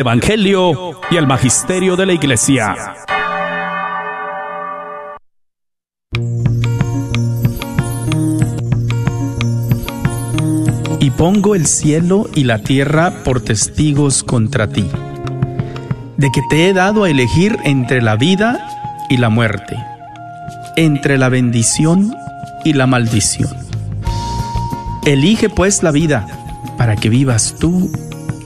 Evangelio y el Magisterio de la Iglesia. Y pongo el cielo y la tierra por testigos contra ti, de que te he dado a elegir entre la vida y la muerte, entre la bendición y la maldición. Elige pues la vida, para que vivas tú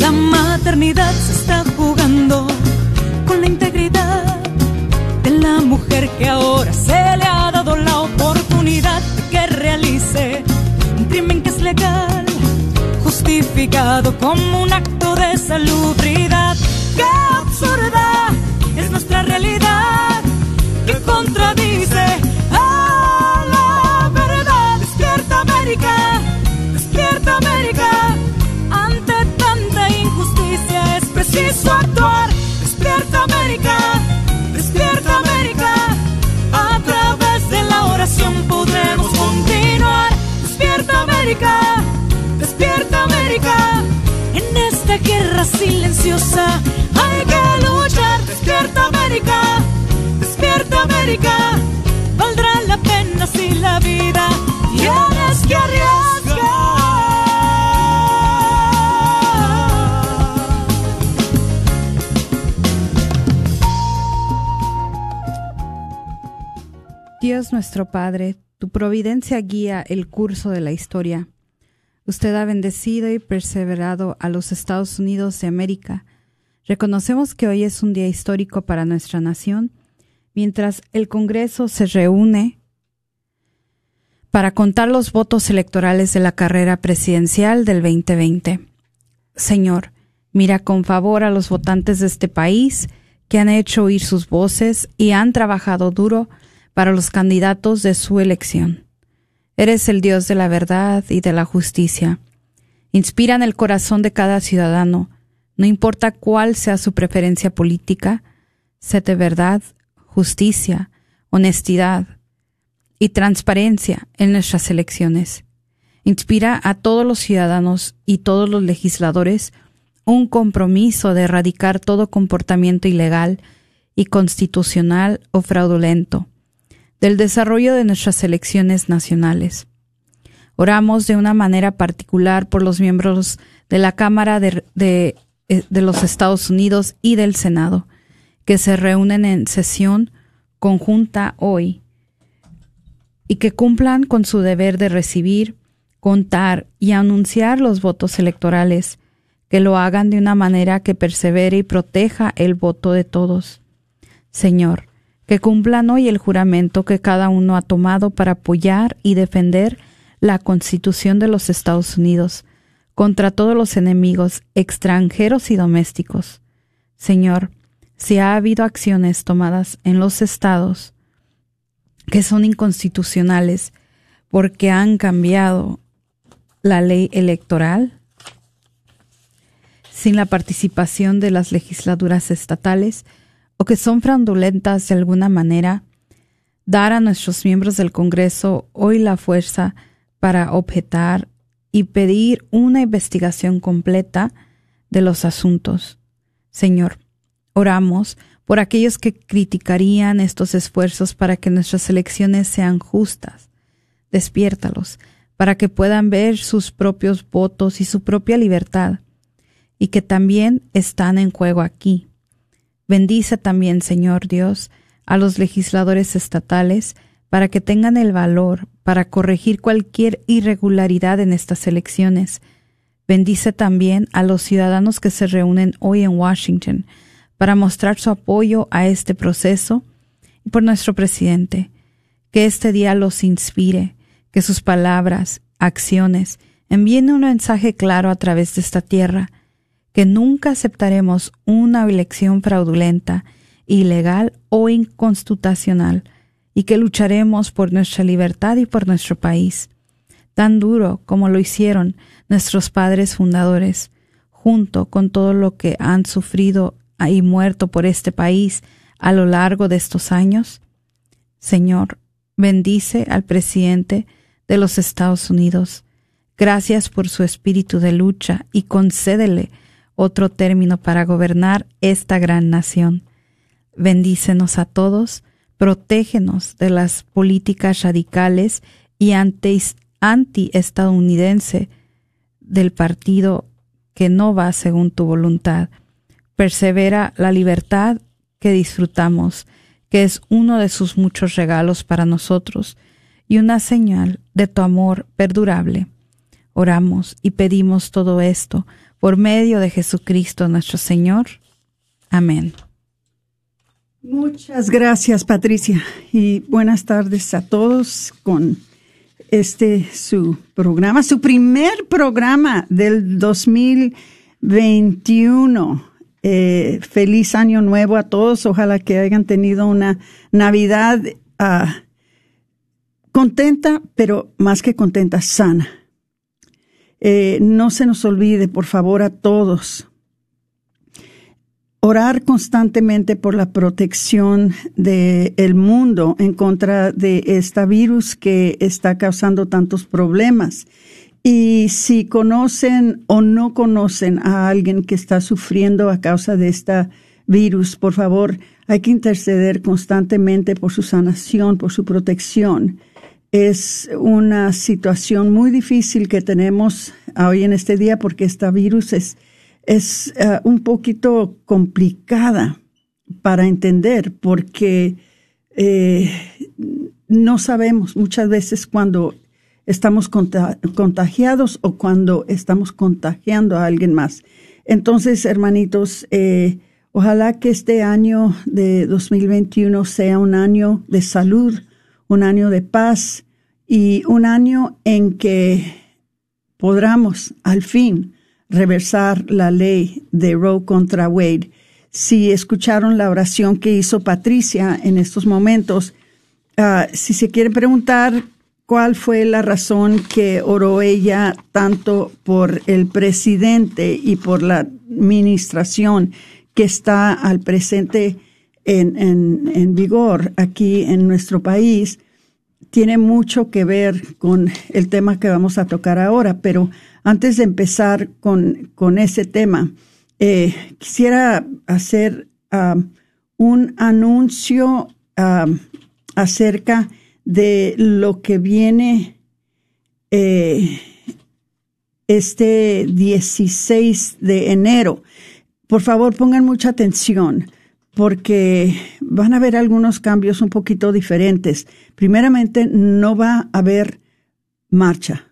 la maternidad. Se está jugando con la integridad de la mujer que ahora se le ha dado la oportunidad de que realice un crimen que es legal, justificado como un acto de salubridad. ¡Qué absurda es nuestra realidad! que contradice América, despierta América. En esta guerra silenciosa hay que luchar. Despierta América, despierta América. Valdrá la pena si la vida tienes que arriesgar. Dios nuestro Padre, tu providencia guía el curso de la historia. Usted ha bendecido y perseverado a los Estados Unidos de América. Reconocemos que hoy es un día histórico para nuestra nación, mientras el Congreso se reúne para contar los votos electorales de la carrera presidencial del 2020. Señor, mira con favor a los votantes de este país que han hecho oír sus voces y han trabajado duro para los candidatos de su elección. Eres el Dios de la verdad y de la justicia. Inspira en el corazón de cada ciudadano, no importa cuál sea su preferencia política, sé de verdad, justicia, honestidad y transparencia en nuestras elecciones. Inspira a todos los ciudadanos y todos los legisladores un compromiso de erradicar todo comportamiento ilegal y constitucional o fraudulento del desarrollo de nuestras elecciones nacionales. Oramos de una manera particular por los miembros de la Cámara de, de, de, los Estados Unidos y del Senado, que se reúnen en sesión conjunta hoy y que cumplan con su deber de recibir, contar y anunciar los votos electorales, que lo hagan de una manera que persevere y proteja el voto de todos. Señor, que cumplan hoy el juramento que cada uno ha tomado para apoyar y defender la Constitución de los Estados Unidos contra todos los enemigos extranjeros y domésticos. Señor, si ha habido acciones tomadas en los estados que son inconstitucionales porque han cambiado la ley electoral sin la participación de las legislaturas estatales, o que son fraudulentas de alguna manera, dar a nuestros miembros del Congreso hoy la fuerza para objetar y pedir una investigación completa de los asuntos. Señor, oramos por aquellos que criticarían estos esfuerzos para que nuestras elecciones sean justas. Despiértalos para que puedan ver sus propios votos y su propia libertad, y que también están en juego aquí. Bendice también, Señor Dios, a los legisladores estatales para que tengan el valor para corregir cualquier irregularidad en estas elecciones. Bendice también a los ciudadanos que se reúnen hoy en Washington para mostrar su apoyo a este proceso y por nuestro presidente, que este día los inspire, que sus palabras, acciones, envíen un mensaje claro a través de esta tierra, que nunca aceptaremos una elección fraudulenta, ilegal o inconstitucional, y que lucharemos por nuestra libertad y por nuestro país, tan duro como lo hicieron nuestros padres fundadores, junto con todo lo que han sufrido y muerto por este país a lo largo de estos años? Señor, bendice al presidente de los Estados Unidos. Gracias por su espíritu de lucha y concédele otro término para gobernar esta gran nación. Bendícenos a todos, protégenos de las políticas radicales y anti-estadounidense del partido que no va según tu voluntad. Persevera la libertad que disfrutamos, que es uno de sus muchos regalos para nosotros y una señal de tu amor perdurable. Oramos y pedimos todo esto por medio de Jesucristo nuestro Señor. Amén. Muchas gracias, Patricia, y buenas tardes a todos con este su programa, su primer programa del 2021. Eh, feliz año nuevo a todos. Ojalá que hayan tenido una Navidad ah, contenta, pero más que contenta, sana. Eh, no se nos olvide, por favor, a todos, orar constantemente por la protección del el mundo en contra de este virus que está causando tantos problemas. Y si conocen o no conocen a alguien que está sufriendo a causa de este virus, por favor, hay que interceder constantemente por su sanación, por su protección es una situación muy difícil que tenemos hoy en este día porque este virus es, es eh, un poquito complicada para entender porque eh, no sabemos muchas veces cuando estamos contagiados o cuando estamos contagiando a alguien más. Entonces, hermanitos, eh, ojalá que este año de 2021 sea un año de salud, un año de paz y un año en que podamos al fin reversar la ley de Roe contra Wade. Si escucharon la oración que hizo Patricia en estos momentos, ah, si se quiere preguntar cuál fue la razón que oró ella tanto por el presidente y por la administración que está al presente en, vigor aquí en nuestro país, tiene mucho que ver con el tema que vamos a tocar ahora, pero antes de empezar con, con ese tema, eh, quisiera hacer um, un anuncio um, acerca de lo que viene eh, este 16 de enero. Por favor, pongan mucha atención porque van a haber algunos cambios un poquito diferentes. Primeramente, no va a haber marcha.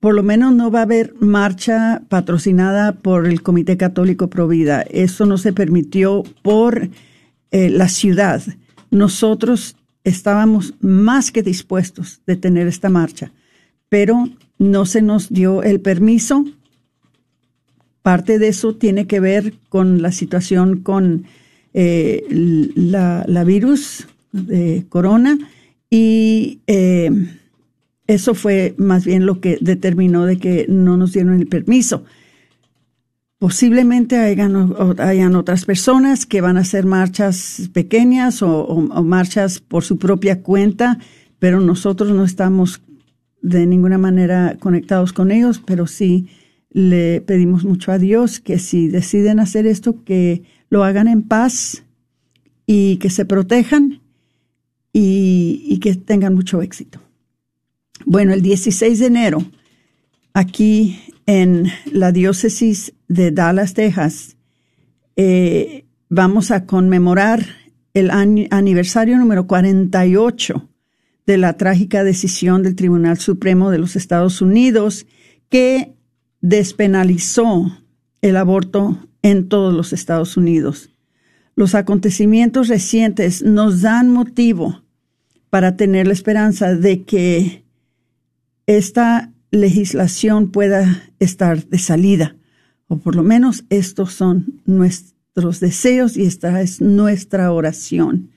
Por lo menos no va a haber marcha patrocinada por el Comité Católico Provida. Eso no se permitió por eh, la ciudad. Nosotros estábamos más que dispuestos de tener esta marcha, pero no se nos dio el permiso. Parte de eso tiene que ver con la situación con eh, la, virus de corona y eh, eso fue más bien lo que determinó de que no nos dieron el permiso. Posiblemente hayan, hayan otras personas que van a hacer marchas pequeñas o, marchas por su propia cuenta, pero nosotros no estamos de ninguna manera conectados con ellos, pero sí le pedimos mucho a Dios que si deciden hacer esto, que lo hagan en paz y que se protejan y, que tengan mucho éxito. Bueno, el 16 de enero, aquí en la diócesis de Dallas, Texas, eh, vamos a conmemorar el aniversario número 48 de la trágica decisión del Tribunal Supremo de los Estados Unidos que despenalizó el aborto en todos los Estados Unidos. Los acontecimientos recientes nos dan motivo para tener la esperanza de que esta legislación pueda estar de salida, o por lo menos estos son nuestros deseos y esta es nuestra oración.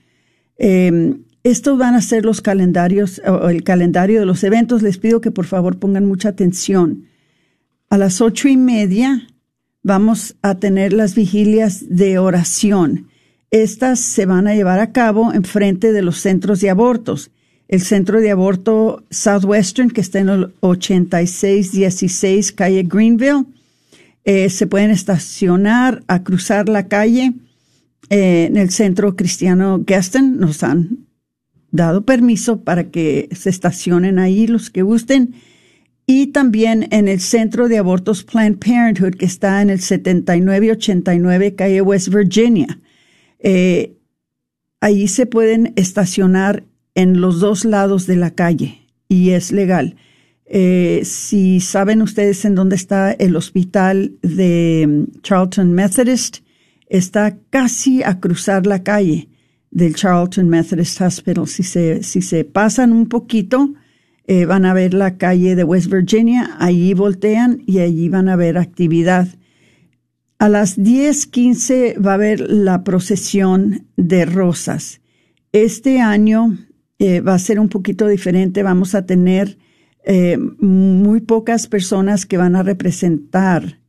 Em, estos van a ser los calendarios, o el calendario de los eventos. Les pido que por favor pongan mucha atención. A las ocho y media vamos a tener las vigilias de oración. Estas se van a llevar a cabo en frente de los centros de abortos. El centro de aborto Southwestern, que está en el 8616 calle Greenville, eh, se pueden estacionar a cruzar la calle eh, en el centro cristiano Gaston. Nos han dado permiso para que se estacionen ahí los que gusten. Y también en el centro de abortos Planned Parenthood, que está en el 7989 calle West Virginia. Eh, ahí se pueden estacionar en los dos lados de la calle y es legal. Eh, si saben ustedes en dónde está el hospital de mm, Charlton Methodist, está casi a cruzar la calle del Charlton Methodist Hospital. Si se, si se pasan un poquito, eh, van a ver la calle de West Virginia, allí voltean y allí van a ver actividad. A las 10:15 va a haber la procesión de rosas. Este año eh, va a ser un poquito diferente. Vamos a tener eh, muy pocas personas que van a representar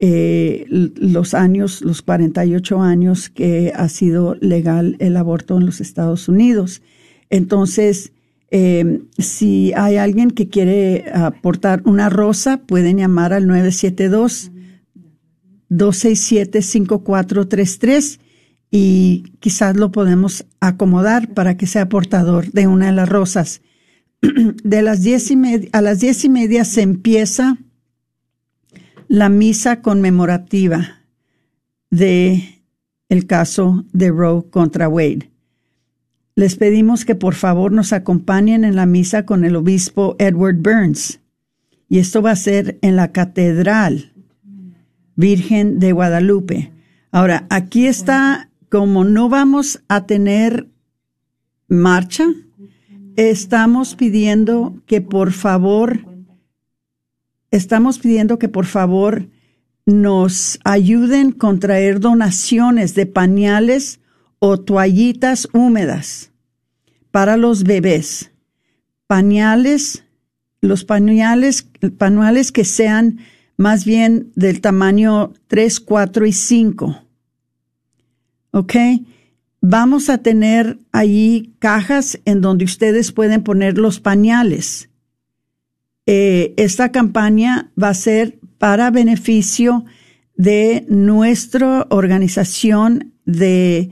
los años, los 48 años que ha sido legal el aborto en los Estados Unidos. Entonces, si hay alguien que quiere aportar una rosa, pueden llamar al 972 267 5433 y quizás lo podemos acomodar para que sea portador de una de las rosas. De las diez y media, a las diez y media se empieza la misa conmemorativa de el caso de Roe contra Wade. Les pedimos que por favor nos acompañen en la misa con el obispo Edward Burns. Y esto va a ser en la Catedral Virgen de Guadalupe. Ahora, aquí está como no vamos a tener marcha, estamos pidiendo que por favor, estamos pidiendo que por favor nos ayuden con traer donaciones de pañales o toallitas húmedas para los bebés. Pañales, los pañales, pañales que sean más bien del tamaño 3, 4 y 5 ¿ok? Vamos a tener ahí cajas en donde ustedes pueden poner los pañales. Eh, esta campaña va a ser para beneficio de nuestra organización de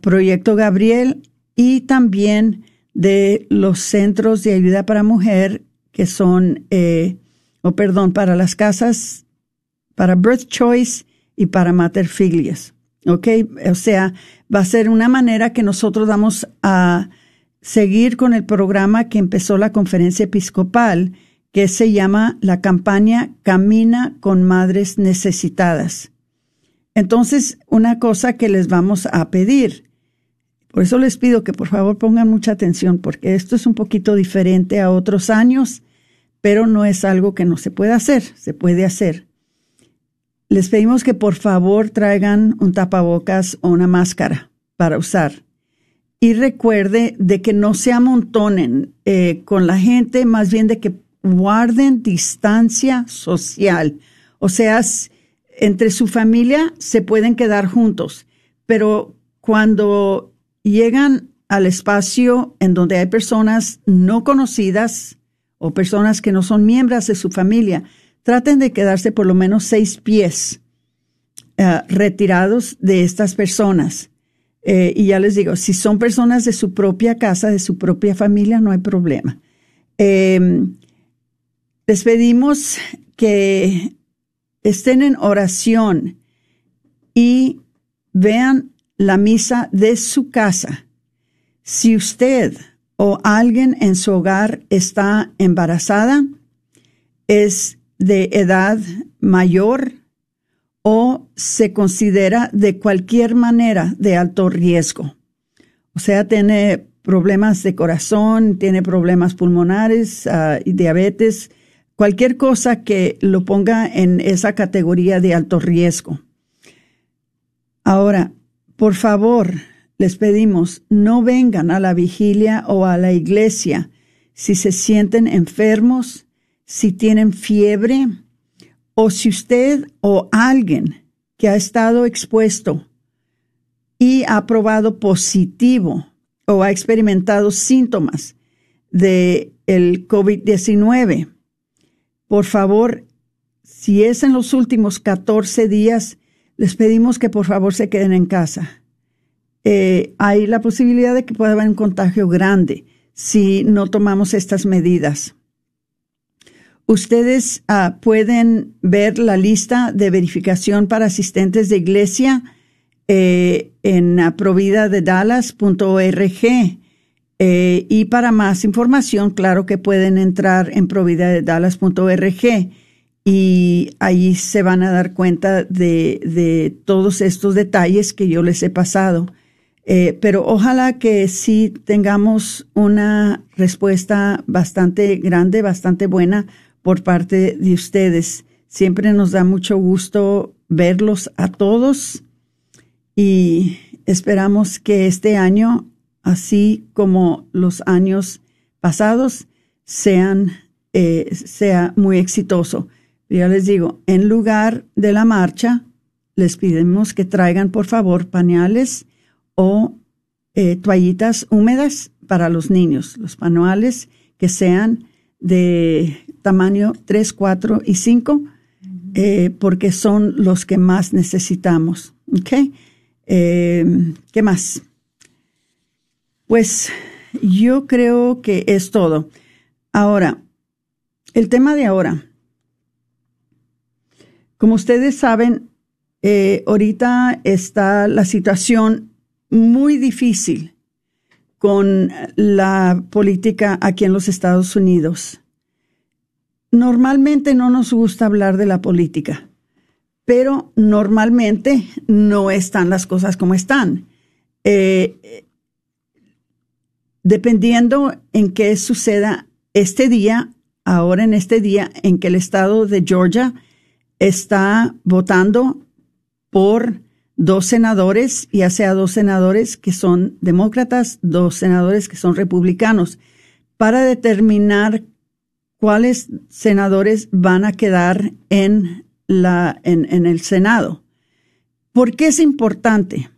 Proyecto Gabriel y también de los centros de ayuda para mujer que son, eh, o perdón, para las casas, para Birth Choice y para Mater Filias. ¿ok? O sea, va a ser una manera que nosotros vamos a seguir con el programa que empezó la conferencia episcopal, que se llama la campaña Camina con Madres Necesitadas. Entonces, una cosa que les vamos a pedir, por eso les pido que por favor pongan mucha atención, porque esto es un poquito diferente a otros años, pero no es algo que no se pueda hacer, se puede hacer les pedimos que por favor traigan un tapabocas o una máscara para usar. Y recuerde de que no se amontonen eh, con la gente, más bien de que guarden distancia social. O sea, entre su familia se pueden quedar juntos, pero cuando llegan al espacio en donde hay personas no conocidas o personas que no son miembros de su familia, traten de quedarse por lo menos seis pies eh, retirados de estas personas. Eh, y ya les digo, si son personas de su propia casa, de su propia familia, no hay problema. Em, les pedimos que estén en oración y vean la misa de su casa. Si usted o alguien en su hogar está embarazada, es de edad mayor o se considera de cualquier manera de alto riesgo. O sea, tiene problemas de corazón, tiene problemas pulmonares, uh, diabetes, cualquier cosa que lo ponga en esa categoría de alto riesgo. Ahora, por favor, les pedimos, no vengan a la vigilia o a la iglesia si se sienten enfermos, si tienen fiebre o si usted o alguien que ha estado expuesto y ha probado positivo o ha experimentado síntomas de el COVID-19. Por favor, si es en los últimos 14 días, les pedimos que por favor se queden en casa. Eh, hay la posibilidad de que pueda haber un contagio grande si no tomamos estas medidas. Ustedes ah, pueden ver la lista de verificación para asistentes de iglesia eh, en providadedallas.org. Eh, y para más información, claro que pueden entrar en providadedallas.org y ahí se van a dar cuenta de, de, todos estos detalles que yo les he pasado. Eh, pero ojalá que sí tengamos una respuesta bastante grande, bastante buena por parte de ustedes. Siempre nos da mucho gusto verlos a todos y esperamos que este año, así como los años pasados, sean, eh, sea muy exitoso. Ya les digo, en lugar de la marcha, les pedimos que traigan, por favor, pañales o eh, toallitas húmedas para los niños, los pañales que sean de tamaño 3, 4 y 5, eh, porque son los que más necesitamos. ¿Ok? Eh, ¿Qué más? Pues yo creo que es todo. Ahora, el tema de ahora. Como ustedes saben, eh, ahorita está la situación muy difícil con la política aquí en los Estados Unidos. Normalmente no nos gusta hablar de la política, pero normalmente no están las cosas como están. Eh, dependiendo en qué suceda este día, ahora en este día en que el estado de Georgia está votando por dos senadores, ya sea dos senadores que son demócratas, dos senadores que son republicanos, para determinar cuáles senadores van a quedar en, la, en, en el Senado. ¿Por qué es importante?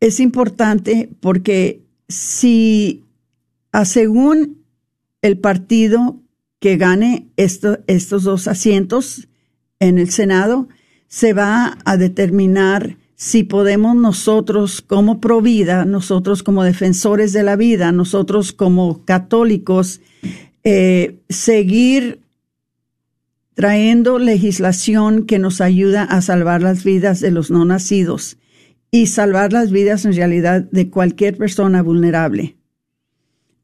Es importante porque si, a según el partido que gane estos dos asientos en el Senado, se va a determinar si podemos nosotros como provida, nosotros como defensores de la vida, nosotros como católicos, eh, seguir trayendo legislación que nos ayuda a salvar las vidas de los no nacidos y salvar las vidas en realidad de cualquier persona vulnerable.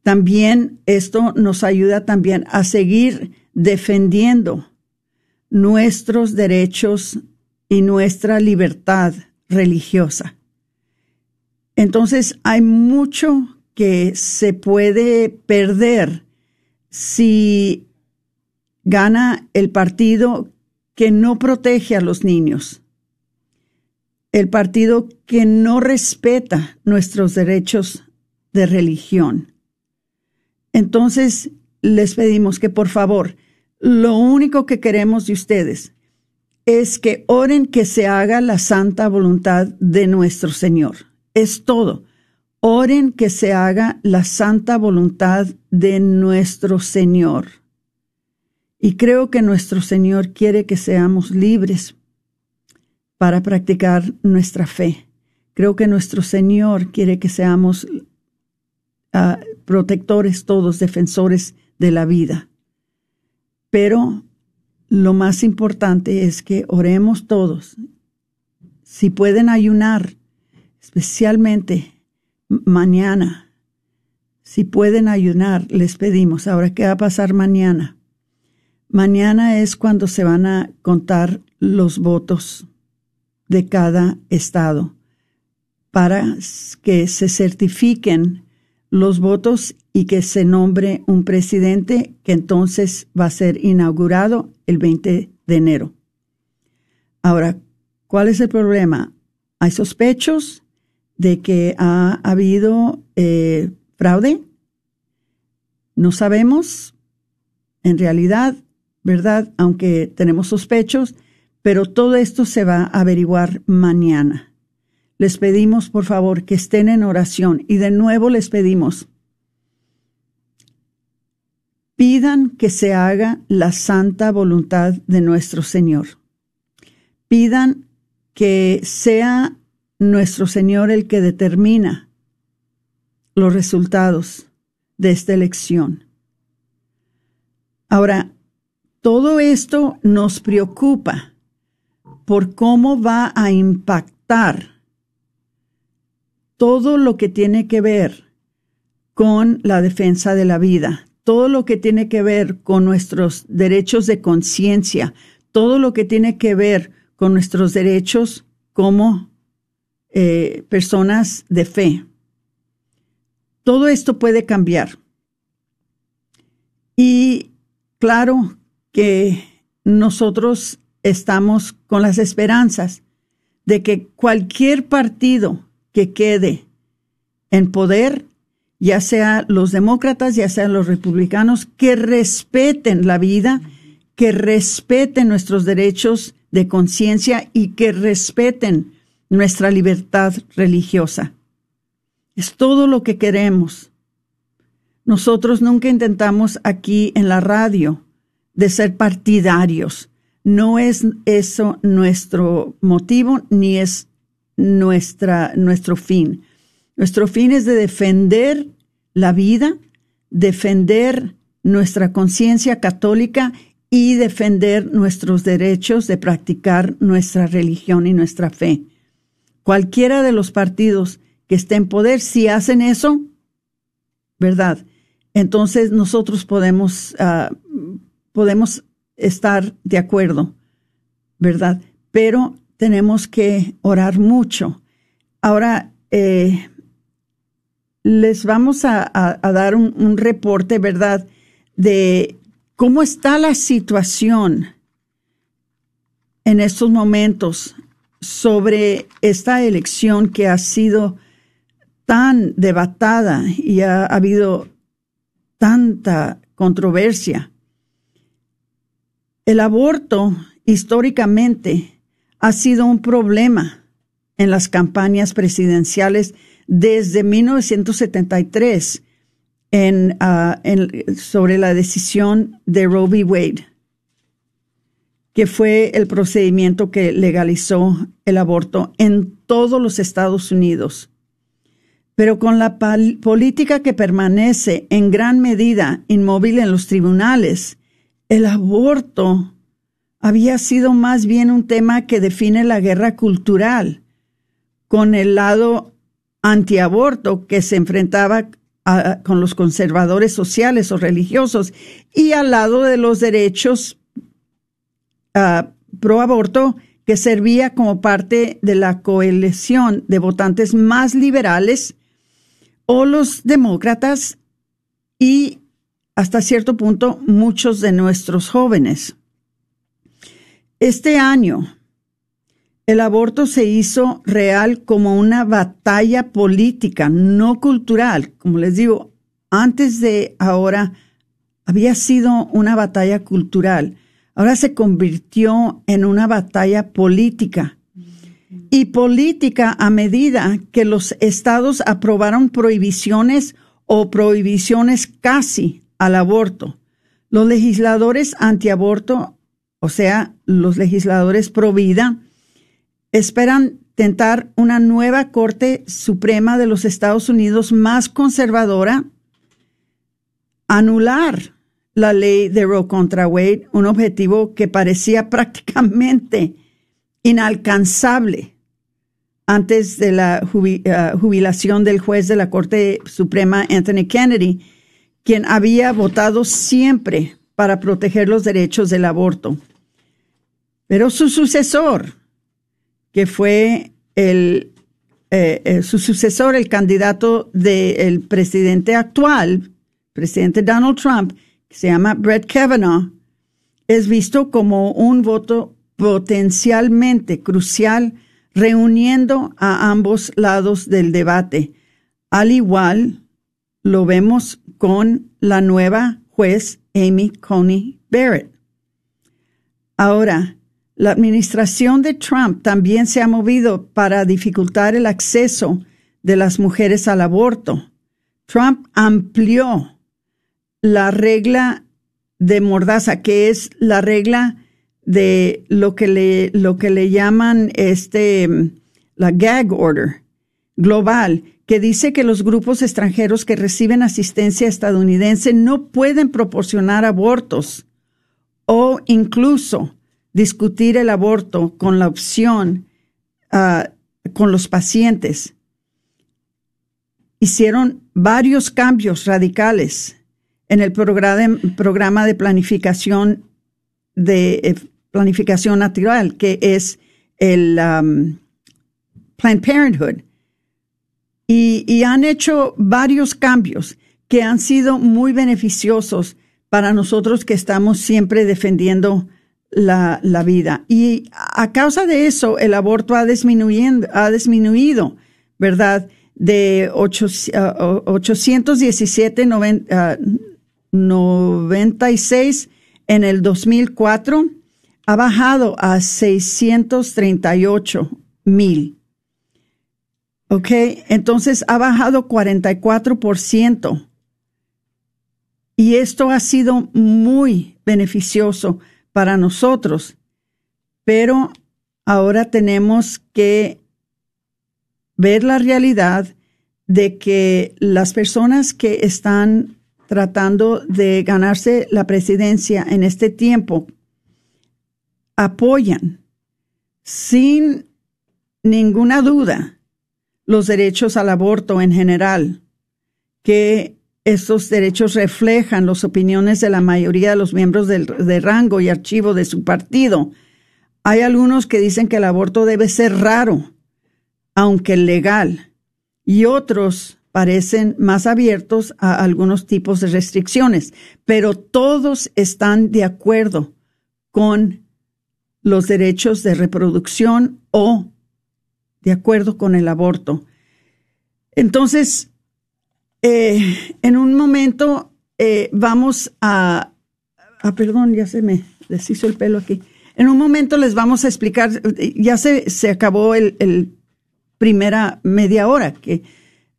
También esto nos ayuda también a seguir defendiendo nuestros derechos y nuestra libertad religiosa. Entonces hay mucho que se puede perder si gana el partido que no protege a los niños, el partido que no respeta nuestros derechos de religión. Entonces, les pedimos que por favor, lo único que queremos de ustedes es que oren que se haga la santa voluntad de nuestro Señor. Es todo. Oren que se haga la santa voluntad de nuestro Señor. Y creo que nuestro Señor quiere que seamos libres para practicar nuestra fe. Creo que nuestro Señor quiere que seamos ah, protectores todos, defensores de la vida. Pero lo más importante es que oremos todos. Si pueden ayunar, especialmente mañana, si pueden ayunar, les pedimos. Ahora, ¿qué va a pasar mañana? Mañana es cuando se van a contar los votos de cada estado para que se certifiquen los votos y que se nombre un presidente que entonces va a ser inaugurado el 20 de enero. Ahora, ¿cuál es el problema? Hay sospechos de que ha habido eh, fraude. No sabemos, en realidad, ¿verdad? Aunque tenemos sospechos, pero todo esto se va a averiguar mañana. Les pedimos, por favor, que estén en oración y de nuevo les pedimos, pidan que se haga la santa voluntad de nuestro Señor. Pidan que sea nuestro Señor el que determina los resultados de esta elección. Ahora, todo esto nos preocupa por cómo va a impactar todo lo que tiene que ver con la defensa de la vida, todo lo que tiene que ver con nuestros derechos de conciencia, todo lo que tiene que ver con nuestros derechos como eh, personas de fe. Todo esto puede cambiar. Y claro que nosotros estamos con las esperanzas de que cualquier partido que quede en poder, ya sea los demócratas, ya sean los republicanos, que respeten la vida, que respeten nuestros derechos de conciencia y que respeten nuestra libertad religiosa. Es todo lo que queremos. Nosotros nunca intentamos aquí en la radio de ser partidarios. No es eso nuestro motivo ni es nuestra, nuestro fin. Nuestro fin es de defender la vida, defender nuestra conciencia católica y defender nuestros derechos de practicar nuestra religión y nuestra fe. Cualquiera de los partidos que esté en poder, si hacen eso, ¿verdad? Entonces nosotros podemos, ah, podemos estar de acuerdo, ¿verdad? Pero tenemos que orar mucho. Ahora, eh, les vamos a, dar un, reporte, ¿verdad?, de cómo está la situación en estos momentos sobre esta elección que ha sido tan debatada y ha habido tanta controversia. El aborto históricamente ha sido un problema en las campañas presidenciales desde 1973 ah, sobre la decisión de Roe v. Wade, que fue el procedimiento que legalizó el aborto en todos los Estados Unidos. Pero con la política que permanece en gran medida inmóvil en los tribunales, el aborto había sido más bien un tema que define la guerra cultural, con el lado antiaborto que se enfrentaba con los conservadores sociales o religiosos y al lado de los derechos uh, pro aborto que servía como parte de la coalición de votantes más liberales o los demócratas y hasta cierto punto muchos de nuestros jóvenes. Este año, el aborto se hizo real como una batalla política, no cultural. Como les digo, antes de ahora había sido una batalla cultural. Ahora se convirtió en una batalla política. Y política a medida que los estados aprobaron prohibiciones o prohibiciones casi al aborto. Los legisladores antiaborto o sea, los legisladores pro vida, esperan tentar una nueva Corte Suprema de los Estados Unidos más conservadora, anular la ley de Roe contra Wade, un objetivo que parecía prácticamente inalcanzable antes de la eh, jubilación del juez de la Corte Suprema, Anthony Kennedy, quien había votado siempre para proteger los derechos del aborto. Pero su sucesor, que fue el eh, eh, su sucesor, el candidato del presidente actual, presidente Donald Trump, que se llama Brett Kavanaugh, es visto como un voto potencialmente crucial reuniendo a ambos lados del debate. Al igual lo vemos con la nueva juez Amy Coney Barrett. Ahora, la administración de Trump también se ha movido para dificultar el acceso de las mujeres al aborto. Trump amplió la regla de mordaza, que es la regla de lo que le, lo que le llaman este, la gag order global, que dice que los grupos extranjeros que reciben asistencia estadounidense no pueden proporcionar abortos o incluso discutir el aborto con la opción ah, con los pacientes. Hicieron varios cambios radicales en el programa, de planificación de eh, planificación natural, que es el Planned Parenthood. Y han hecho varios cambios que han sido muy beneficiosos para nosotros que estamos siempre defendiendo la, la, vida. Y a causa de eso, el aborto ha, disminuyendo, ha disminuido, ¿verdad? De 8, 817, 96 en el 2004, ha bajado a 638 mil. ¿Ok? Entonces ha bajado 44%. Y esto ha sido muy beneficioso para nosotros, pero ahora tenemos que ver la realidad de que las personas que están tratando de ganarse la presidencia en este tiempo apoyan sin ninguna duda los derechos al aborto en general, que estos derechos reflejan las opiniones de la mayoría de los miembros del, de rango y archivo de su partido. Hay algunos que dicen que el aborto debe ser raro, aunque legal, y otros parecen más abiertos a algunos tipos de restricciones, pero todos están de acuerdo con los derechos de reproducción o de acuerdo con el aborto. Entonces, eh, en un momento eh, vamos a, ah, perdón, ya se me deshizo el pelo aquí. En un momento les vamos a explicar, ya se, se acabó el, primera media hora, que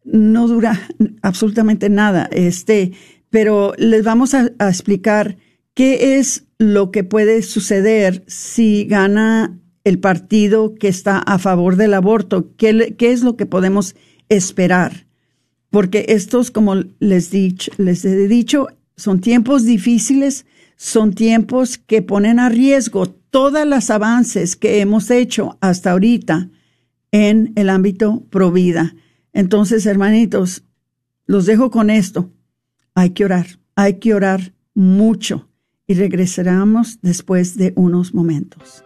no dura absolutamente nada, este, pero les vamos a, explicar qué es lo que puede suceder si gana el partido que está a favor del aborto, qué, es lo que podemos esperar porque estos, como les, les he dicho, son tiempos difíciles, son tiempos que ponen a riesgo todos los avances que hemos hecho hasta ahorita en el ámbito pro vida. Entonces, hermanitos, los dejo con esto. Hay que orar, hay que orar mucho y regresaremos después de unos momentos.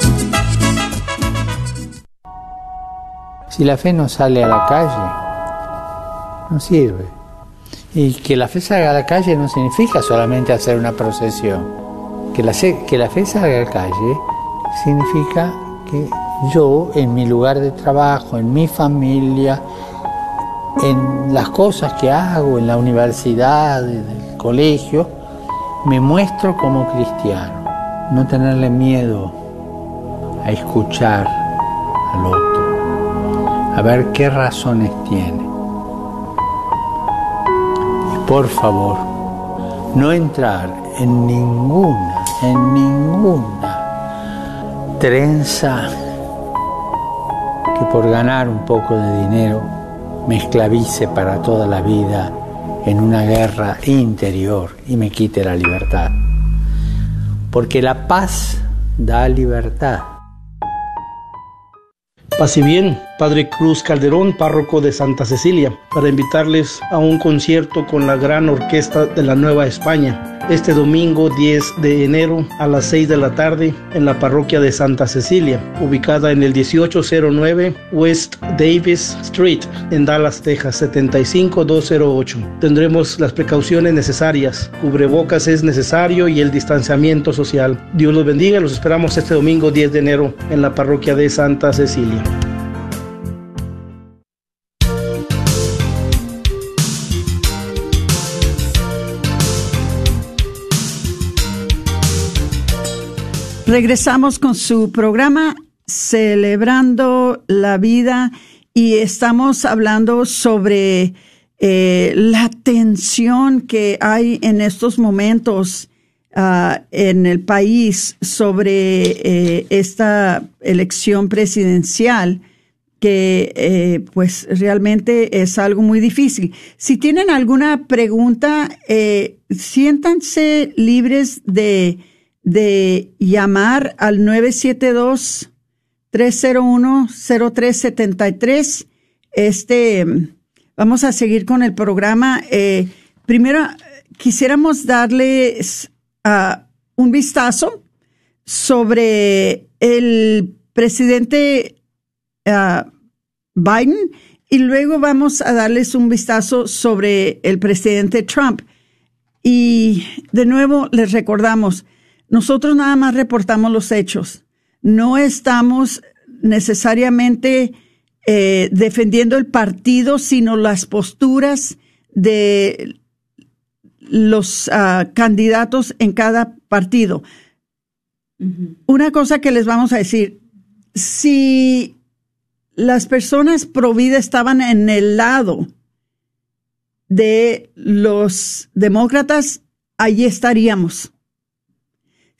Si la fe no sale a la calle, no sirve. Y que la fe salga a la calle no significa solamente hacer una procesión. Que la, que la fe salga a la calle significa que yo en mi lugar de trabajo, en mi familia, en las cosas que hago, en la universidad, en el colegio, me muestro como cristiano. No tenerle miedo a escuchar al otro, a ver qué razones tiene. Y por favor, no entrar en ninguna, en ninguna trenza que por ganar un poco de dinero me esclavice para toda la vida en una guerra interior y me quite la libertad. Porque la paz da libertad. Paz y bien, Padre Cruz Calderón, párroco de Santa Cecilia, para invitarles a un concierto con la gran orquesta de la Nueva España este domingo 10 de enero a las 6 de la tarde en la parroquia de Santa Cecilia, ubicada en el 1809 West Davis Street en Dallas, Texas 75208. Tendremos las precauciones necesarias, cubrebocas es necesario y el distanciamiento social. Dios los bendiga, los esperamos este domingo 10 de enero en la parroquia de Santa Cecilia. Regresamos con su programa Celebrando la Vida y estamos hablando sobre eh, la tensión que hay en estos momentos uh, en el país sobre eh, esta elección presidencial que eh, pues realmente es algo muy difícil. Si tienen alguna pregunta, siéntanse libres de de llamar al 972-301-0373. Este, vamos a seguir con el programa. Eh, primero, quisiéramos darles uh, un vistazo sobre el presidente uh, Biden y luego vamos a darles un vistazo sobre el presidente Trump. Y de nuevo les recordamos, nosotros nada más reportamos los hechos. No estamos necesariamente eh, defendiendo el partido, sino las posturas de los ah, candidatos en cada partido. Una cosa que les vamos a decir, si las personas pro vida estaban en el lado de los demócratas, allí estaríamos.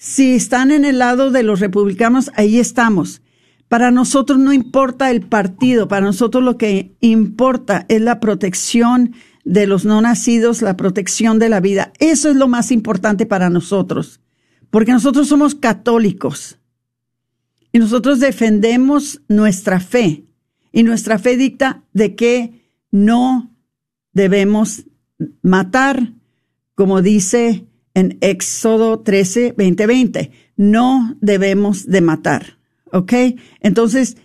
Si están en el lado de los republicanos, ahí estamos. Para nosotros no importa el partido, para nosotros lo que importa es la protección de los no nacidos, la protección de la vida. Eso es lo más importante para nosotros, porque nosotros somos católicos y nosotros defendemos nuestra fe y nuestra fe dicta de que no debemos matar, como dice en Éxodo 13, 20, 20. No debemos de matar. ¿Ok? Entonces,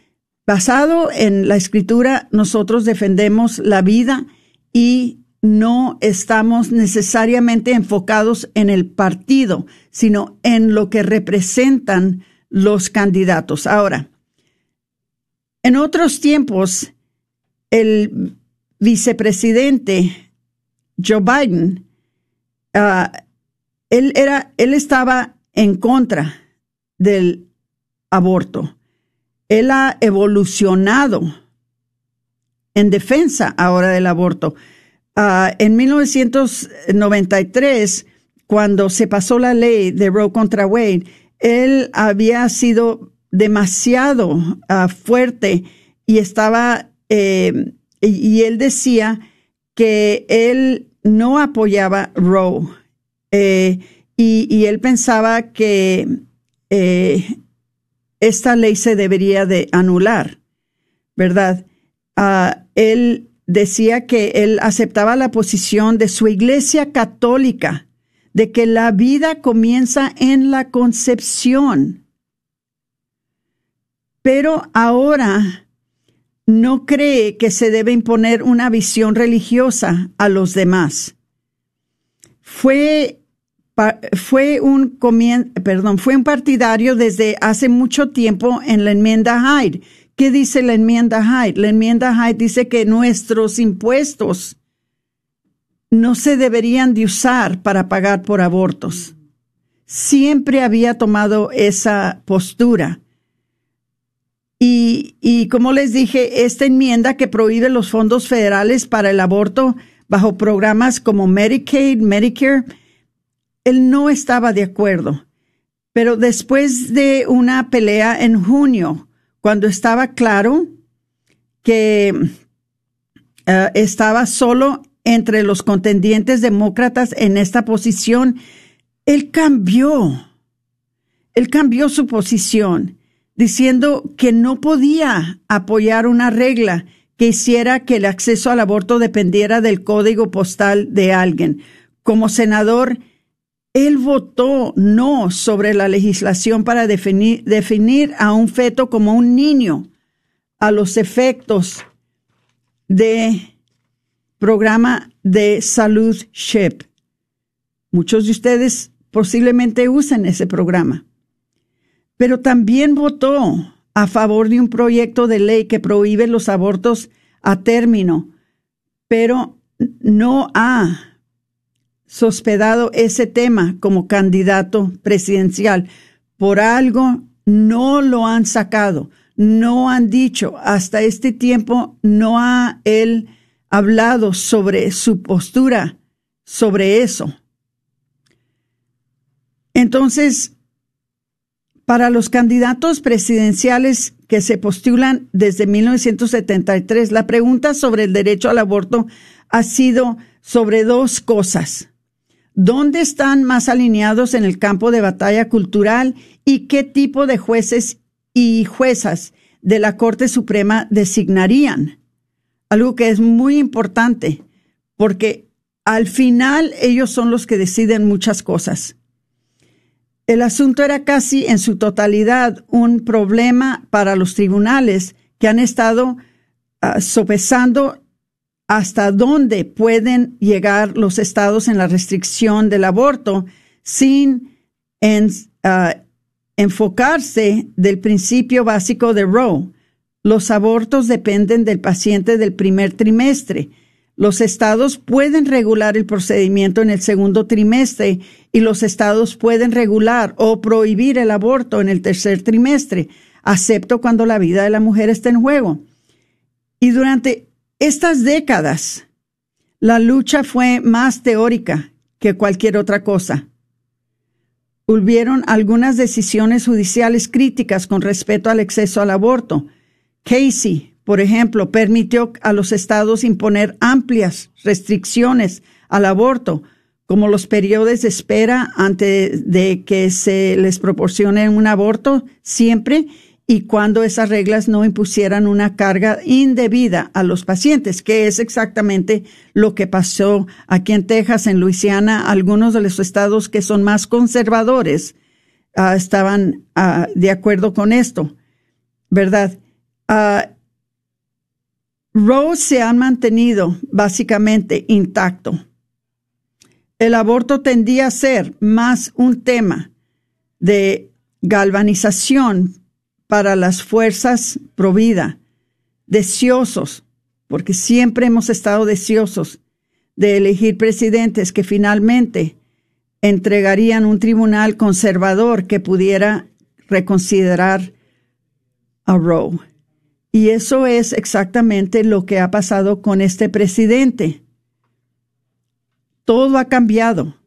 basado en la escritura, nosotros defendemos la vida y no estamos necesariamente enfocados en el partido, sino en lo que representan los candidatos. Ahora, en otros tiempos, el vicepresidente Joe Biden uh, él era, él estaba en contra del aborto. Él ha evolucionado en defensa ahora del aborto. Ah, en 1993, cuando se pasó la ley de Roe contra Wade, él había sido demasiado ah, fuerte y estaba, eh, y, él decía que él no apoyaba Roe eh, y, él pensaba que eh, esta ley se debería de anular, ¿verdad? ah, él decía que él aceptaba la posición de su iglesia católica de que la vida comienza en la concepción. Pero ahora no cree que se debe imponer una visión religiosa a los demás. Fue, fue, un, fue un partidario desde hace mucho tiempo en la enmienda Hyde. ¿Qué dice la enmienda Hyde? La enmienda Hyde dice que nuestros impuestos no se deberían de usar para pagar por abortos. Siempre había tomado esa postura. Y, y, como les dije, esta enmienda que prohíbe los fondos federales para el aborto bajo programas como Medicaid, Medicare, él no estaba de acuerdo. Pero después de una pelea en junio, cuando estaba claro que eh, estaba solo entre los contendientes demócratas en esta posición, él cambió. Él cambió su posición, diciendo que no podía apoyar una regla que hiciera que el acceso al aborto dependiera del código postal de alguien. Como senador, él votó no sobre la legislación para definir, a un feto como un niño a los efectos de programa de salud SHIP. Muchos de ustedes posiblemente usan ese programa. Pero también votó a favor de un proyecto de ley que prohíbe los abortos a término, pero no ha sospedado ese tema como candidato presidencial. Por algo no lo han sacado, no han dicho, hasta este tiempo no ha él hablado sobre su postura sobre eso. Entonces, para los candidatos presidenciales que se postulan desde 1973, la pregunta sobre el derecho al aborto ha sido sobre dos cosas. ¿Dónde están más alineados en el campo de batalla cultural y qué tipo de jueces y juezas de la Corte Suprema designarían? algo que es muy importante, porque al final ellos son los que deciden muchas cosas. El asunto era casi en su totalidad un problema para los tribunales que han estado ah, sopesando hasta dónde pueden llegar los estados en la restricción del aborto sin ah, enfocarse del principio básico de Roe, los abortos dependen del paciente del primer trimestre. Los estados pueden regular el procedimiento en el segundo trimestre y los estados pueden regular o prohibir el aborto en el tercer trimestre, acepto cuando la vida de la mujer está en juego. Y durante estas décadas, la lucha fue más teórica que cualquier otra cosa. Hubieron algunas decisiones judiciales críticas con respecto al acceso al aborto, Casey, por ejemplo, permitió a los estados imponer amplias restricciones al aborto, como los periodos de espera antes de que se les proporcione un aborto siempre y cuando esas reglas no impusieran una carga indebida a los pacientes, que es exactamente lo que pasó aquí en Texas, en Luisiana, algunos de los estados que son más conservadores ah, estaban ah, de acuerdo con esto, ¿verdad? uh, Roe se ha mantenido básicamente intacto. El aborto tendía a ser más un tema de galvanización para las fuerzas pro vida, deseosos, porque siempre hemos estado deseosos de elegir presidentes que finalmente entregarían un tribunal conservador que pudiera reconsiderar a Roe. Y eso es exactamente lo que ha pasado con este presidente. Todo ha cambiado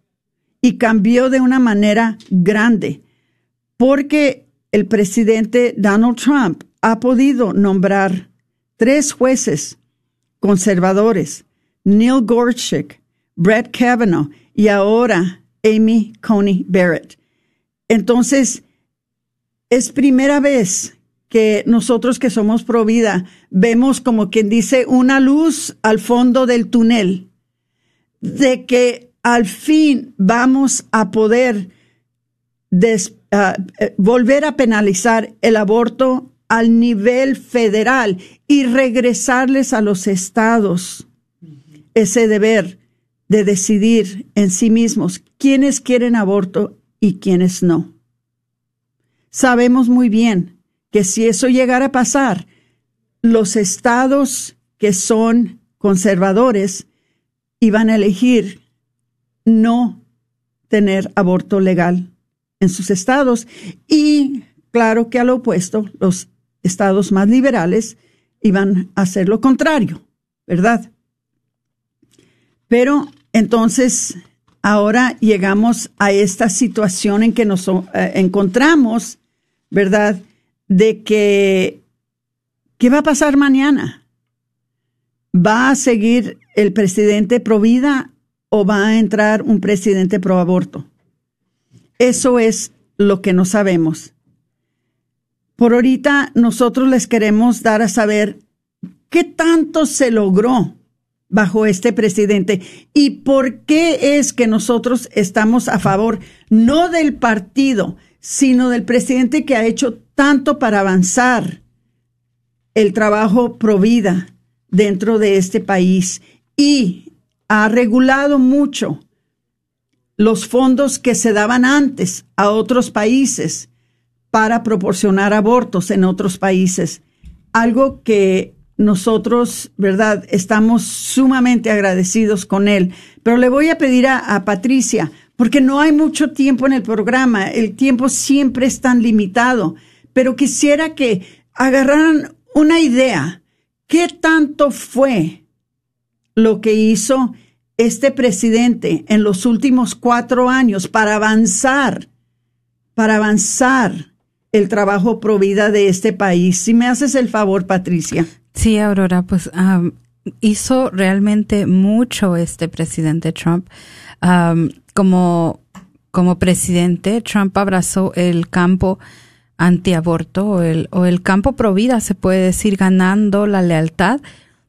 y cambió de una manera grande porque el presidente Donald Trump ha podido nombrar tres jueces conservadores, Neil Gorsuch, Brett Kavanaugh y ahora Amy Coney Barrett. Entonces, es primera vez que nosotros que somos pro vida vemos como quien dice una luz al fondo del túnel, de que al fin vamos a poder ah, eh, volver a penalizar el aborto al nivel federal y regresarles a los estados ese deber de decidir en sí mismos quiénes quieren aborto y quiénes no. Sabemos muy bien que si eso llegara a pasar, los estados que son conservadores iban a elegir no tener aborto legal en sus estados y claro que a lo opuesto, los estados más liberales iban a hacer lo contrario, ¿verdad? Pero entonces ahora llegamos a esta situación en que nos eh, encontramos, ¿verdad? De que, ¿qué va a pasar mañana? ¿Va a seguir el presidente pro vida o va a entrar un presidente pro aborto? Eso es lo que no sabemos. Por ahorita nosotros les queremos dar a saber qué tanto se logró bajo este presidente y por qué es que nosotros estamos a favor no del partido, sino del presidente que ha hecho tanto para avanzar el trabajo pro vida dentro de este país y ha regulado mucho los fondos que se daban antes a otros países para proporcionar abortos en otros países. Algo que nosotros, ¿verdad? Estamos sumamente agradecidos con él. Pero le voy a pedir a, Patricia, porque no hay mucho tiempo en el programa, el tiempo siempre es tan limitado, pero quisiera que agarraran una idea. ¿Qué tanto fue lo que hizo este presidente en los últimos cuatro años para avanzar, para avanzar el trabajo pro vida de este país. Si me haces el favor, Patricia. Sí, Aurora, pues hizo realmente mucho este presidente Trump. como, como presidente, Trump abrazó el campo antiaborto o el, o el campo pro vida, se puede decir, ganando la lealtad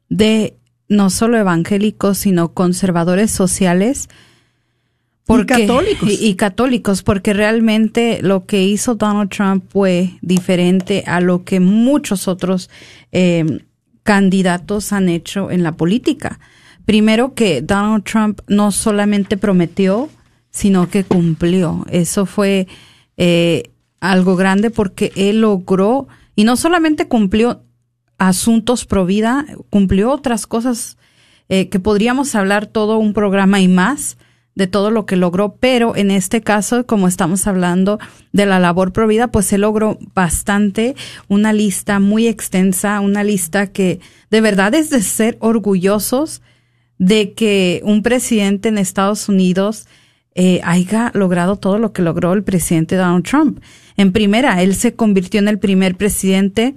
de no solo evangélicos, sino conservadores sociales, y católicos. Y, católicos, porque realmente lo que hizo Donald Trump fue diferente a lo que muchos otros eh, candidatos han hecho en la política. Primero que Donald Trump no solamente prometió, sino que cumplió. Eso fue eh, algo grande porque él logró, y no solamente cumplió asuntos pro vida, cumplió otras cosas eh, que podríamos hablar todo un programa y más de todo lo que logró, pero en este caso, como estamos hablando de la labor provida, pues se logró bastante, una lista muy extensa, una lista que de verdad es de ser orgullosos de que un presidente en Estados Unidos eh, haya logrado todo lo que logró el presidente Donald Trump. En primera, él se convirtió en el primer presidente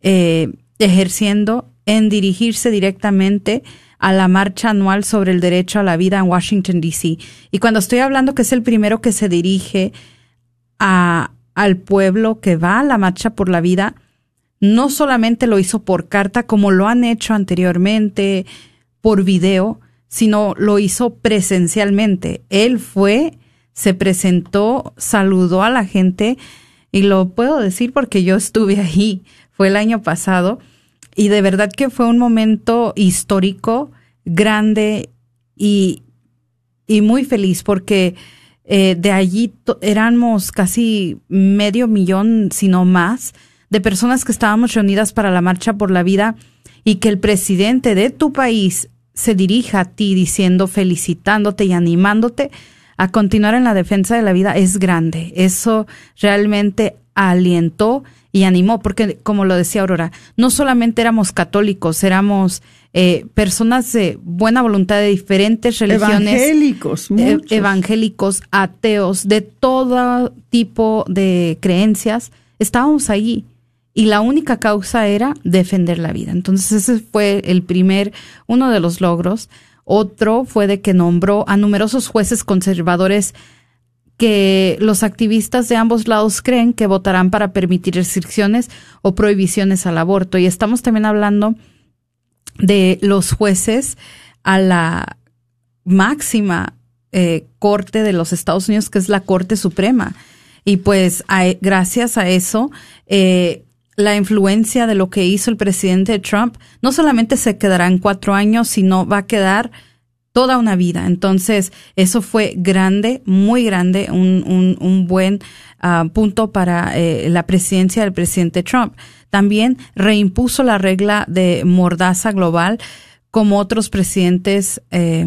eh, ejerciendo en dirigirse directamente a la marcha anual sobre el derecho a la vida en Washington, D.C. Y cuando estoy hablando que es el primero que se dirige al pueblo que va a la marcha por la vida, no solamente lo hizo por carta como lo han hecho anteriormente por video, sino lo hizo presencialmente. Él fue, se presentó, saludó a la gente y lo puedo decir porque yo estuve ahí, fue el año pasado y de verdad que fue un momento histórico, grande y, y muy feliz porque eh, de allí éramos casi medio millón, si no más, de personas que estábamos reunidas para la Marcha por la Vida y que el presidente de tu país se dirija a ti diciendo, felicitándote y animándote a continuar en la defensa de la vida es grande. Eso realmente alientó y animó, porque como lo decía Aurora, no solamente éramos católicos, éramos eh, personas de buena voluntad de diferentes religiones. Evangélicos, eh, evangélicos, ateos, de todo tipo de creencias, estábamos allí. Y la única causa era defender la vida. Entonces ese fue el primer, uno de los logros. Otro fue de que nombró a numerosos jueces conservadores que los activistas de ambos lados creen que votarán para permitir restricciones o prohibiciones al aborto. Y estamos también hablando de los jueces a la máxima eh, corte de los Estados Unidos, que es la Corte Suprema. Y pues gracias a eso, eh, la influencia de lo que hizo el presidente Trump no solamente se quedará en cuatro años, sino va a quedar toda una vida. Entonces, eso fue grande, muy grande, un, un, un buen ah, punto para eh, la presidencia del presidente Trump. También reimpuso la regla de mordaza global, como otros presidentes eh,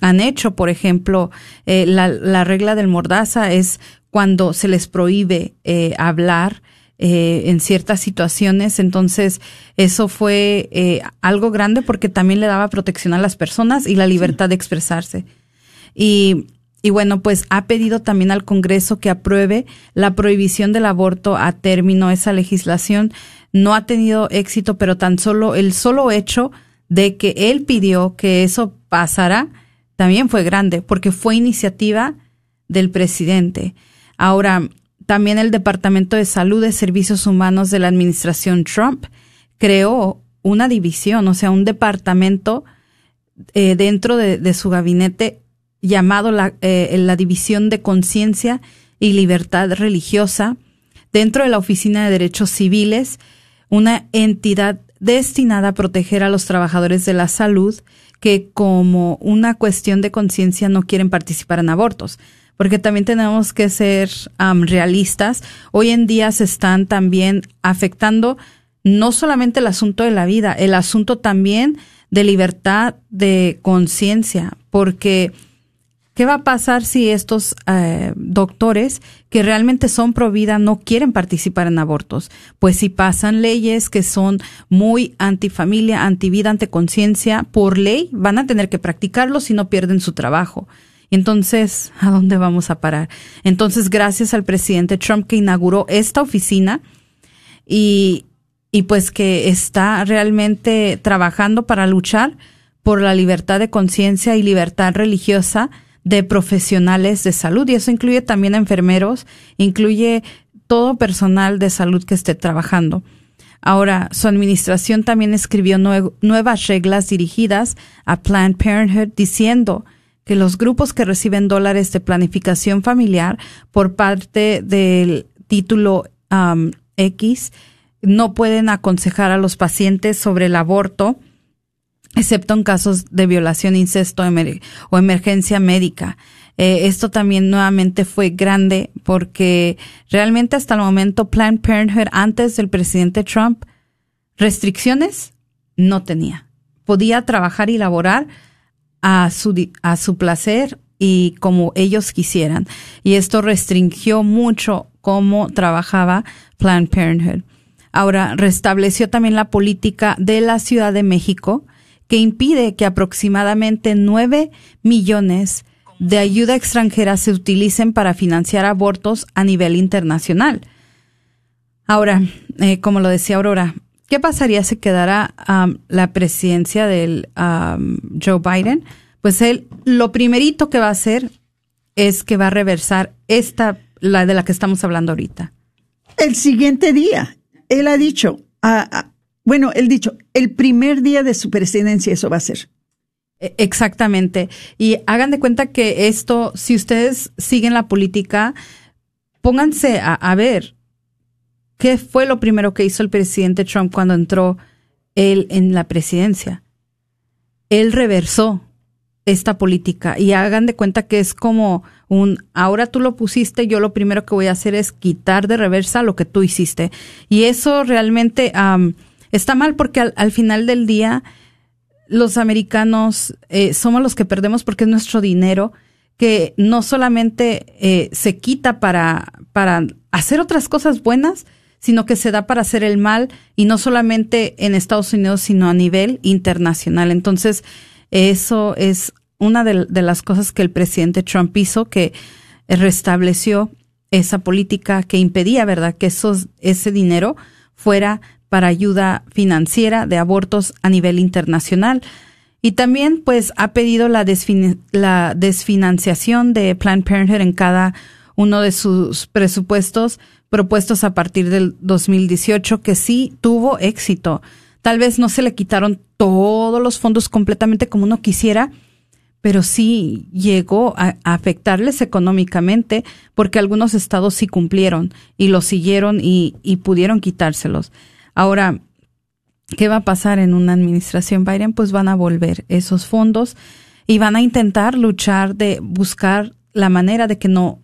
han hecho. Por ejemplo, eh, la, la, regla del mordaza es cuando se les prohíbe hablar eh, en ciertas situaciones. Entonces, eso fue eh, algo grande porque también le daba protección a las personas y la libertad de expresarse. Y, y bueno, pues ha pedido también al Congreso que apruebe la prohibición del aborto a término. Esa legislación no ha tenido éxito, pero tan solo el solo hecho de que él pidió que eso pasara también fue grande, porque fue iniciativa del presidente. Ahora, también el Departamento de Salud de Servicios Humanos de la Administración Trump creó una división, o sea, un departamento eh, dentro de, su gabinete llamado la, eh, la División de Conciencia y Libertad Religiosa, dentro de la Oficina de Derechos Civiles, una entidad destinada a proteger a los trabajadores de la salud que como una cuestión de conciencia no quieren participar en abortos porque también tenemos que ser realistas. Hoy en día se están también afectando no solamente el asunto de la vida, el asunto también de libertad de conciencia, porque ¿qué va a pasar si estos eh, doctores que realmente son pro vida no quieren participar en abortos? Pues si pasan leyes que son muy antifamilia, antivida, anticonciencia, por ley van a tener que practicarlo si no pierden su trabajo. Entonces, ¿a dónde vamos a parar? Entonces, gracias al presidente Trump que inauguró esta oficina y, y pues que está realmente trabajando para luchar por la libertad de conciencia y libertad religiosa de profesionales de salud. Y eso incluye también a enfermeros, incluye todo personal de salud que esté trabajando. Ahora, su administración también escribió nuevas reglas dirigidas a Planned Parenthood diciendo que los grupos que reciben dólares de planificación familiar por parte del título um, X no pueden aconsejar a los pacientes sobre el aborto, excepto en casos de violación, incesto o emergencia médica. Eh, esto también nuevamente fue grande porque realmente hasta el momento Planned Parenthood antes del presidente Trump restricciones no tenía. Podía trabajar y laborar a su, a su placer y como ellos quisieran. Y esto restringió mucho cómo trabajaba Planned Parenthood. Ahora, restableció también la política de la Ciudad de México que impide que aproximadamente 9 millones de ayuda extranjera se utilicen para financiar abortos a nivel internacional. Ahora, eh, como lo decía Aurora, ¿Qué pasaría si quedara um, la presidencia del um, Joe Biden? Pues él, lo primerito que va a hacer es que va a reversar esta, la de la que estamos hablando ahorita. El siguiente día, él ha dicho, bueno, él ha dicho, el primer día de su presidencia eso va a ser. E, exactamente. Y hagan de cuenta que esto, si ustedes siguen la política, pónganse a, a ver, ¿Qué fue lo primero que hizo el presidente Trump cuando entró él en la presidencia? Él reversó esta política y hagan de cuenta que es como un ahora tú lo pusiste, yo lo primero que voy a hacer es quitar de reversa lo que tú hiciste. Y eso realmente está mal porque al, final del día los americanos eh, somos los que perdemos porque es nuestro dinero que no solamente eh, se quita para, para hacer otras cosas buenas, sino que se da para hacer el mal y no solamente en Estados Unidos, sino a nivel internacional. Entonces, eso es una de, las cosas que el presidente Trump hizo, que restableció esa política que impedía, ¿verdad?, que esos, ese dinero fuera para ayuda financiera de abortos a nivel internacional. Y también, pues, ha pedido la, la desfinanciación de Planned Parenthood en cada uno de sus presupuestos propuestos a partir del 2018 que sí tuvo éxito. Tal vez no se le quitaron todos los fondos completamente como uno quisiera, pero sí llegó a, afectarles económicamente porque algunos estados sí cumplieron y lo siguieron y, y pudieron quitárselos. Ahora, ¿qué va a pasar en una administración Biden? Pues van a volver esos fondos y van a intentar luchar de buscar la manera de que no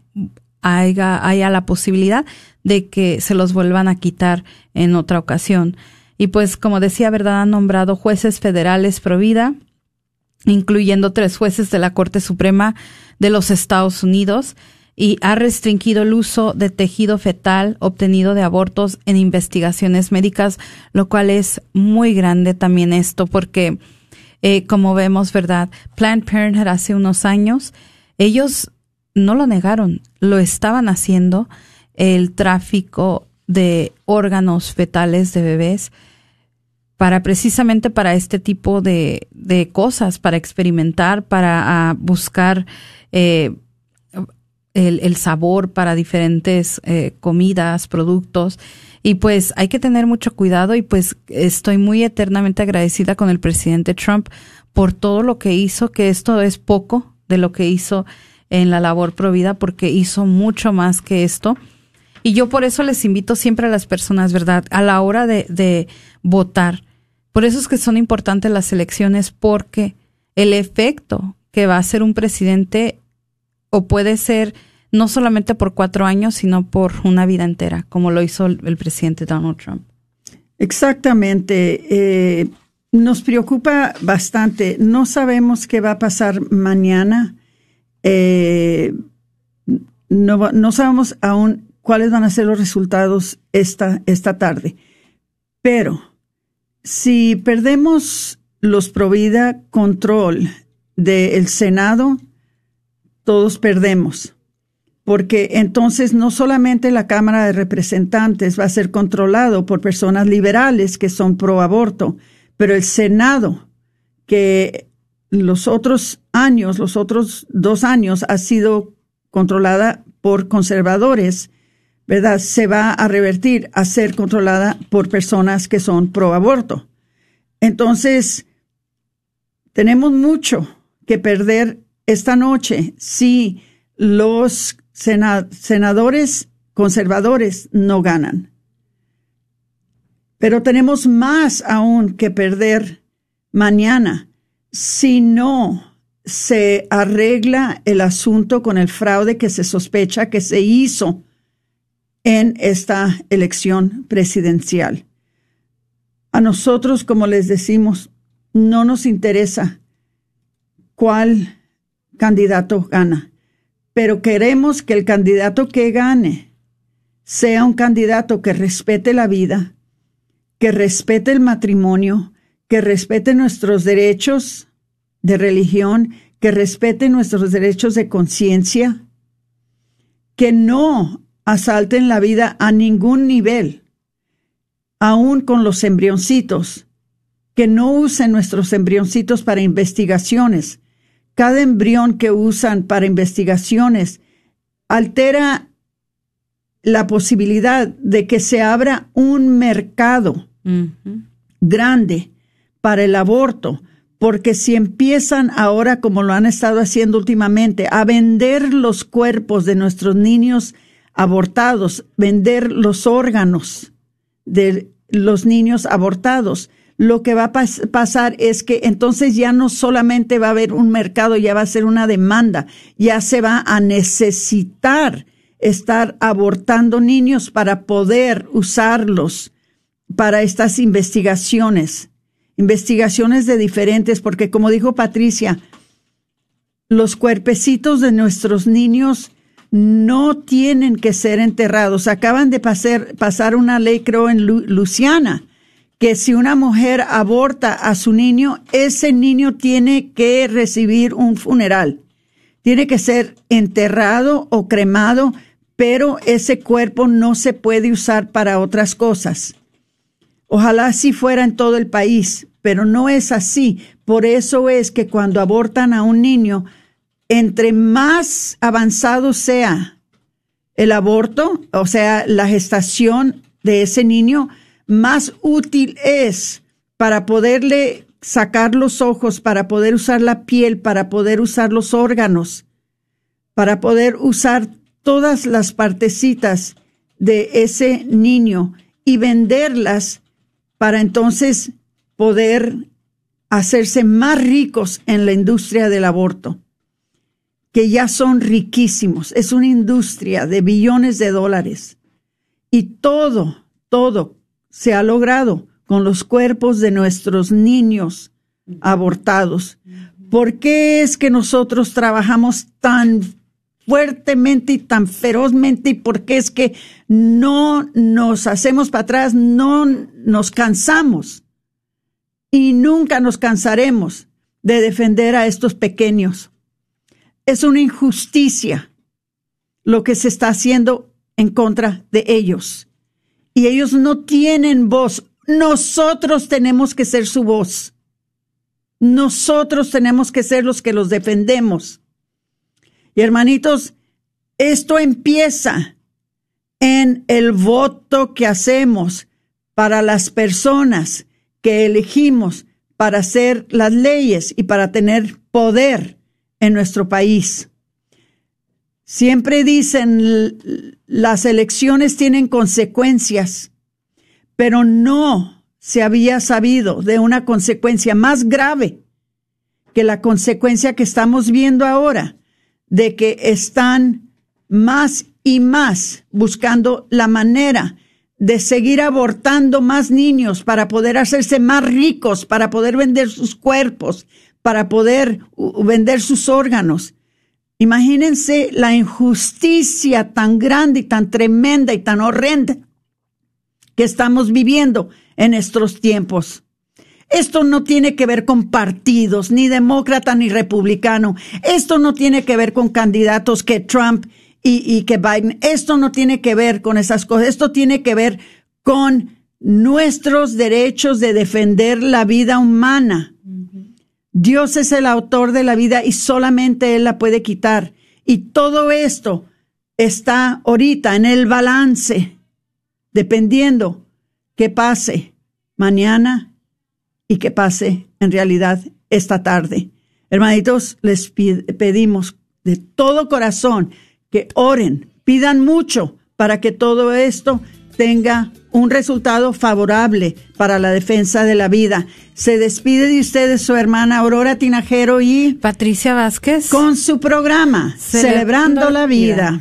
haya, haya la posibilidad de que se los vuelvan a quitar en otra ocasión. Y pues, como decía, ¿verdad? Han nombrado jueces federales pro vida, incluyendo tres jueces de la Corte Suprema de los Estados Unidos, y ha restringido el uso de tejido fetal obtenido de abortos en investigaciones médicas, lo cual es muy grande también esto, porque, eh, como vemos, ¿verdad? Planned Parenthood hace unos años, ellos no lo negaron, lo estaban haciendo, el tráfico de órganos fetales de bebés para precisamente para este tipo de, de cosas, para experimentar, para ah, buscar eh, el, sabor para diferentes eh, comidas, productos. Y pues hay que tener mucho cuidado y pues estoy muy eternamente agradecida con el presidente Trump por todo lo que hizo, que esto es poco de lo que hizo en la labor provida porque hizo mucho más que esto. Y yo por eso les invito siempre a las personas, ¿verdad? A la hora de, votar. Por eso es que son importantes las elecciones porque el efecto que va a ser un presidente o puede ser no solamente por cuatro años, sino por una vida entera, como lo hizo el, presidente Donald Trump. Exactamente. Eh, nos preocupa bastante. No sabemos qué va a pasar mañana. Eh, no, no, sabemos aún cuáles van a ser los resultados esta, esta tarde. Pero si perdemos los Provida control del Senado, todos perdemos. Porque entonces no solamente la Cámara de Representantes va a ser controlado por personas liberales que son pro aborto, pero el Senado, que los otros años, los otros dos años, ha sido controlada por conservadores, ¿verdad? Se va a revertir a ser controlada por personas que son pro aborto. Entonces, tenemos mucho que perder esta noche si los senadores conservadores no ganan. Pero tenemos más aún que perder mañana si no se arregla el asunto con el fraude que se sospecha que se hizo en esta elección presidencial. A nosotros, como les decimos, no nos interesa cuál candidato gana, pero queremos que el candidato que gane sea un candidato que respete la vida, que respete el matrimonio, que respete nuestros derechos de religión, que respete nuestros derechos de conciencia, que no asalten la vida a ningún nivel, aún con los embrioncitos, que no usen nuestros embrioncitos para investigaciones. Cada embrión que usan para investigaciones altera la posibilidad de que se abra un mercado grande para el aborto, porque si empiezan ahora, como lo han estado haciendo últimamente, a vender los cuerpos de nuestros niños abortados, vender los órganos de los niños abortados, lo que va a pasar es que entonces ya no solamente va a haber un mercado, ya va a ser una demanda, ya se va a necesitar estar abortando niños para poder usarlos para estas investigaciones investigaciones de diferentes, porque como dijo Patricia, los cuerpecitos de nuestros niños no tienen que ser enterrados. Acaban de pasar, pasar una ley, creo, en Luciana, que si una mujer aborta a su niño, ese niño tiene que recibir un funeral. Tiene que ser enterrado o cremado, pero ese cuerpo no se puede usar para otras cosas. Ojalá así fuera en todo el país, pero no es así. Por eso es que cuando abortan a un niño, entre más avanzado sea el aborto, o sea, la gestación de ese niño, más útil es para poderle sacar los ojos, para poder usar la piel, para poder usar los órganos, para poder usar todas las partecitas de ese niño y venderlas para entonces poder hacerse más ricos en la industria del aborto, que ya son riquísimos. Es una industria de billones de dólares. Y todo, todo se ha logrado con los cuerpos de nuestros niños abortados. ¿Por qué es que nosotros trabajamos tan fuertemente y tan ferozmente y por qué es que no nos hacemos para atrás, no nos cansamos y nunca nos cansaremos de defender a estos pequeños? Es una injusticia lo que se está haciendo en contra de ellos. Y ellos no tienen voz. Nosotros tenemos que ser su voz. Nosotros tenemos que ser los que los defendemos. Y hermanitos, esto empieza en el voto que hacemos para las personas que elegimos para hacer las leyes y para tener poder en nuestro país. Siempre dicen las elecciones tienen consecuencias pero no se había sabido de una consecuencia más grave que la consecuencia que estamos viendo ahora, de que están más y más buscando la manera de seguir abortando más niños para poder hacerse más ricos, para poder vender sus cuerpos, para poder vender sus órganos. Imagínense la injusticia tan grande y tan tremenda y tan horrenda que estamos viviendo en estos tiempos. Esto no tiene que ver con partidos, ni demócrata ni republicano. Esto no tiene que ver con candidatos que Trump y, que Biden. Esto no tiene que ver con esas cosas. Esto tiene que ver con nuestros derechos de defender la vida humana. Dios es el autor de la vida y solamente Él la puede quitar. Y todo esto está ahorita en el balance dependiendo que pase mañana y que pase en realidad esta tarde. Hermanitos, les pedimos de todo corazón que oren, pidan mucho para que todo esto tenga un resultado favorable para la defensa de la vida. Se despide de ustedes su hermana Aurora Tinajero y Patricia Vázquez con su programa Celebrando, la vida.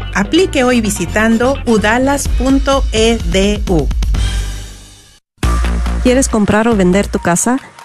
Aplique hoy visitando udalas.edu. ¿Quieres comprar o vender tu casa?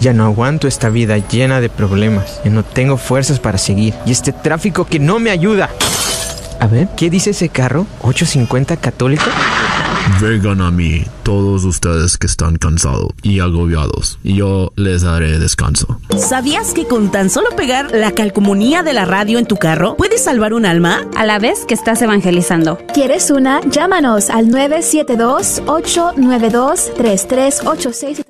Ya no aguanto esta vida llena de problemas. Ya no tengo fuerzas para seguir. Y este tráfico que no me ayuda. A ver, ¿qué dice ese carro? ¿850 católico? Vengan a mí, todos ustedes que están cansados y agobiados, y yo les daré descanso. ¿Sabías que con tan solo pegar la calcomunía de la radio en tu carro puedes salvar un alma? A la vez que estás evangelizando. ¿Quieres una? Llámanos al 972-892-3386 y te la mandamos.